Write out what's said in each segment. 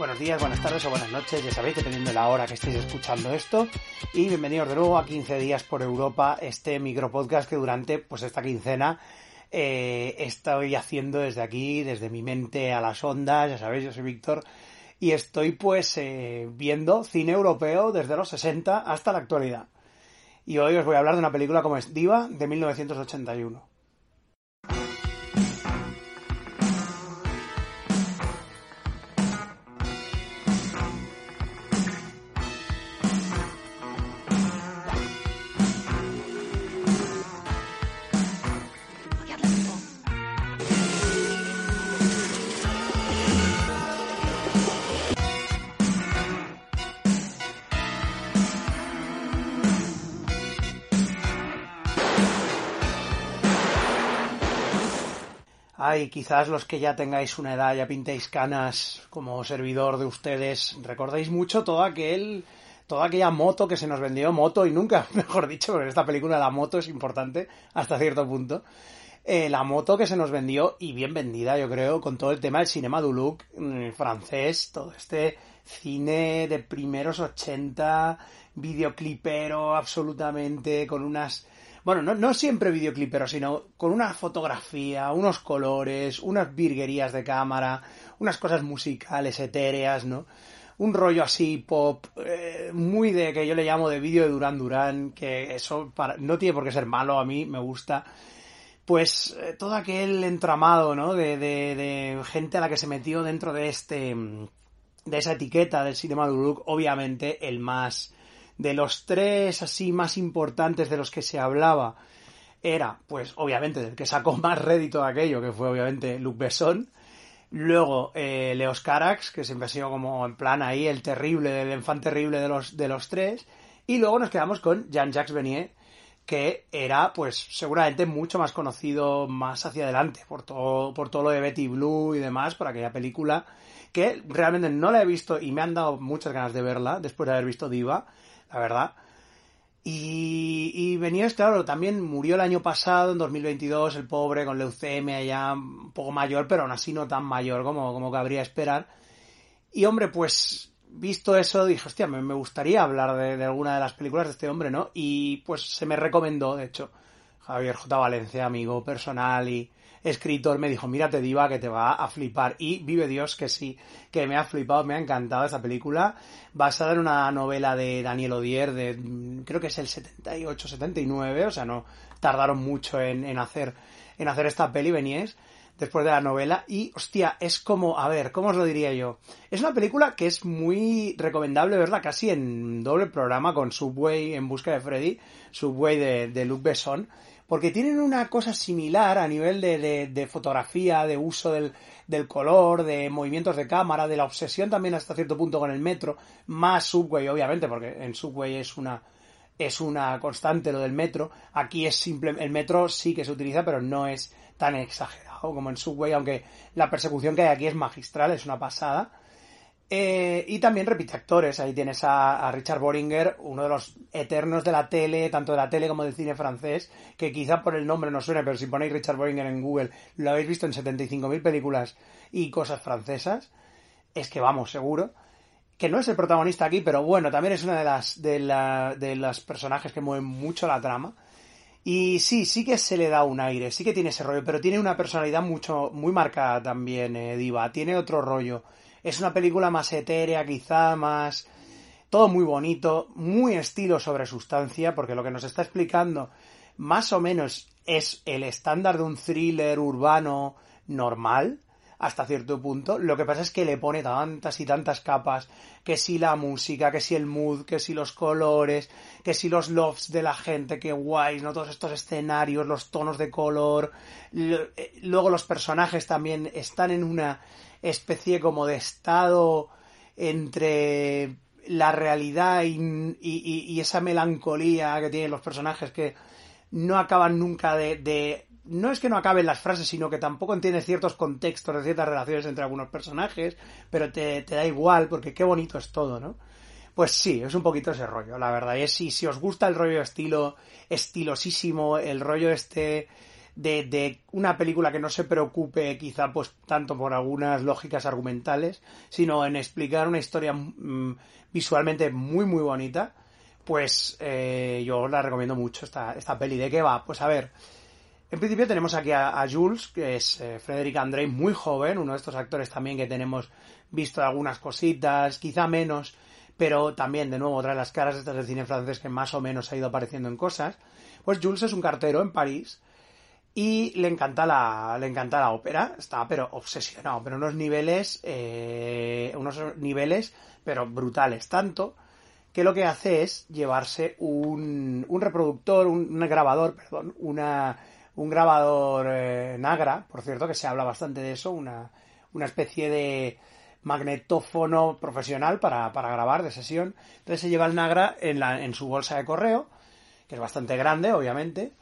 Buenos días, buenas tardes o buenas noches, ya sabéis, dependiendo de la hora que estéis escuchando esto. Y bienvenidos de nuevo a 15 días por Europa, este micropodcast que durante pues esta quincena eh, estoy haciendo desde aquí, desde mi mente a las ondas, ya sabéis, yo soy Víctor, y estoy pues eh, viendo cine europeo desde los 60 hasta la actualidad. Y hoy os voy a hablar de una película como es Diva de 1981. Ay, quizás los que ya tengáis una edad, ya pintéis canas como servidor de ustedes, recordéis mucho todo aquel, toda aquella moto que se nos vendió, moto y nunca, mejor dicho, porque en esta película la moto es importante hasta cierto punto. Eh, la moto que se nos vendió y bien vendida, yo creo, con todo el tema del cinema du look mm, francés, todo este cine de primeros 80, videoclipero absolutamente, con unas bueno, no, no siempre videoclipero, sino con una fotografía, unos colores, unas virguerías de cámara, unas cosas musicales etéreas, ¿no? Un rollo así pop, eh, muy de que yo le llamo de vídeo de Durán Durán, que eso para, no tiene por qué ser malo, a mí me gusta. Pues eh, todo aquel entramado, ¿no? De, de, de, gente a la que se metió dentro de este, de esa etiqueta del cinema de look, obviamente el más, de los tres así más importantes de los que se hablaba era, pues obviamente, del que sacó más rédito de aquello, que fue obviamente Luc Besson. Luego eh, Leos Carax, que siempre ha sido como en plan ahí el terrible, el infante terrible de los, de los tres. Y luego nos quedamos con Jean-Jacques Benier, que era pues seguramente mucho más conocido más hacia adelante por todo, por todo lo de Betty Blue y demás, por aquella película que realmente no la he visto y me han dado muchas ganas de verla después de haber visto Diva la verdad. Y, y Beniers, claro, también murió el año pasado, en 2022, el pobre, con leucemia ya un poco mayor, pero aún así no tan mayor como, como cabría esperar. Y hombre, pues, visto eso, dije, hostia, me, me gustaría hablar de, de, alguna de las películas de este hombre, ¿no? Y pues se me recomendó, de hecho, Javier J. Valencia, amigo personal y, escritor me dijo, mírate Diva que te va a flipar. Y vive Dios que sí, que me ha flipado, me ha encantado esa película, basada en una novela de Daniel Odier de, mm, creo que es el 78-79, o sea, no tardaron mucho en, en, hacer, en hacer esta peli, Benies después de la novela y hostia, es como, a ver, ¿cómo os lo diría yo? Es una película que es muy recomendable verla casi en doble programa con Subway en busca de Freddy, Subway de, de Luc Besson, porque tienen una cosa similar a nivel de, de, de fotografía, de uso del, del, color, de movimientos de cámara, de la obsesión también hasta cierto punto con el metro, más Subway obviamente, porque en Subway es una es una constante lo del metro, aquí es simple, el metro sí que se utiliza, pero no es tan exagerado como en Subway, aunque la persecución que hay aquí es magistral, es una pasada. Eh, y también repite actores. Ahí tienes a, Richard Boringer, uno de los eternos de la tele, tanto de la tele como del cine francés, que quizá por el nombre no suene, pero si ponéis Richard Boringer en Google, lo habéis visto en 75.000 películas y cosas francesas. Es que vamos, seguro. Que no es el protagonista aquí, pero bueno, también es una de las, de, la, de las personajes que mueven mucho la trama. Y sí, sí que se le da un aire, sí que tiene ese rollo, pero tiene una personalidad mucho, muy marcada también, eh, Diva. Tiene otro rollo es una película más etérea, quizá más... Todo muy bonito, muy estilo sobre sustancia, porque lo que nos está explicando más o menos es el estándar de un thriller urbano normal. Hasta cierto punto. Lo que pasa es que le pone tantas y tantas capas, que si la música, que si el mood, que si los colores, que si los lofts de la gente, que guays, ¿no? Todos estos escenarios, los tonos de color. Eh, luego los personajes también están en una especie como de estado entre la realidad y, esa melancolía que tienen los personajes que no acaban nunca de no es que no acaben las frases, sino que tampoco entiendes ciertos contextos de ciertas relaciones entre algunos personajes, pero te, da igual, porque qué bonito es todo, ¿no? Pues sí, es un poquito ese rollo, la verdad. Y es si, si os gusta el rollo estilo, estilosísimo, el rollo este de, de, una película que no se preocupe quizá pues tanto por algunas lógicas argumentales, sino en explicar una historia mm, visualmente muy muy bonita, pues eh, yo la recomiendo mucho esta, esta peli. ¿De qué va? Pues a ver, en principio tenemos aquí a, Jules, que es eh, André, muy joven, uno de estos actores también que tenemos visto algunas cositas, quizá menos, pero también de nuevo trae las caras estas del cine francés que más o menos ha ido apareciendo en cosas. Pues Jules es un cartero en París y le encanta la, le encanta la ópera, está pero obsesionado, pero unos niveles, eh, unos niveles pero brutales, tanto que lo que hace es llevarse un, un reproductor, un grabador, perdón, una un grabador eh, Nagra, por cierto, que se habla bastante de eso, una, una especie de magnetófono profesional para, para, grabar de sesión. Entonces se lleva el Nagra en, la, en su bolsa de correo, que es bastante grande, obviamente.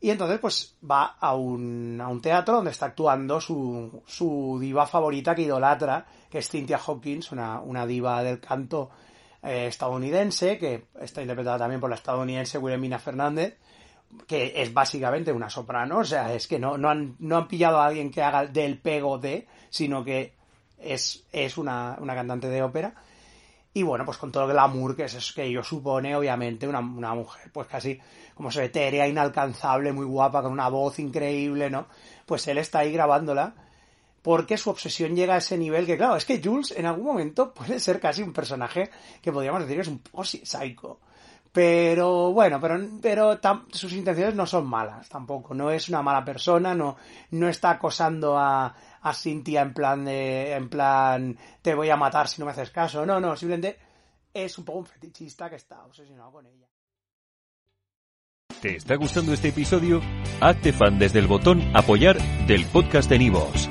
Y entonces, pues va a un, a un teatro donde está actuando su, su diva favorita que idolatra, que es Cynthia Hawkins, una, una diva del canto eh, estadounidense, que está interpretada también por la estadounidense Wilhelmina Fernández que es básicamente una soprano, o sea, es que no, no, han, no han pillado a alguien que haga del pego de, sino que es, es una, una cantante de ópera. Y bueno, pues con todo el glamour que es que ello supone, obviamente, una, una mujer, pues casi como se etérea, inalcanzable, muy guapa, con una voz increíble, ¿no? Pues él está ahí grabándola, porque su obsesión llega a ese nivel que, claro, es que Jules en algún momento puede ser casi un personaje que podríamos decir que es un poco psycho. Pero bueno, pero, pero sus intenciones no son malas tampoco. No es una mala persona, no, no está acosando a, a Cynthia en plan de, en plan, te voy a matar si no me haces caso. No, no, simplemente es un poco un fetichista que está obsesionado con ella. ¿Te está gustando este episodio? Hazte fan desde el botón apoyar del podcast de Nivos.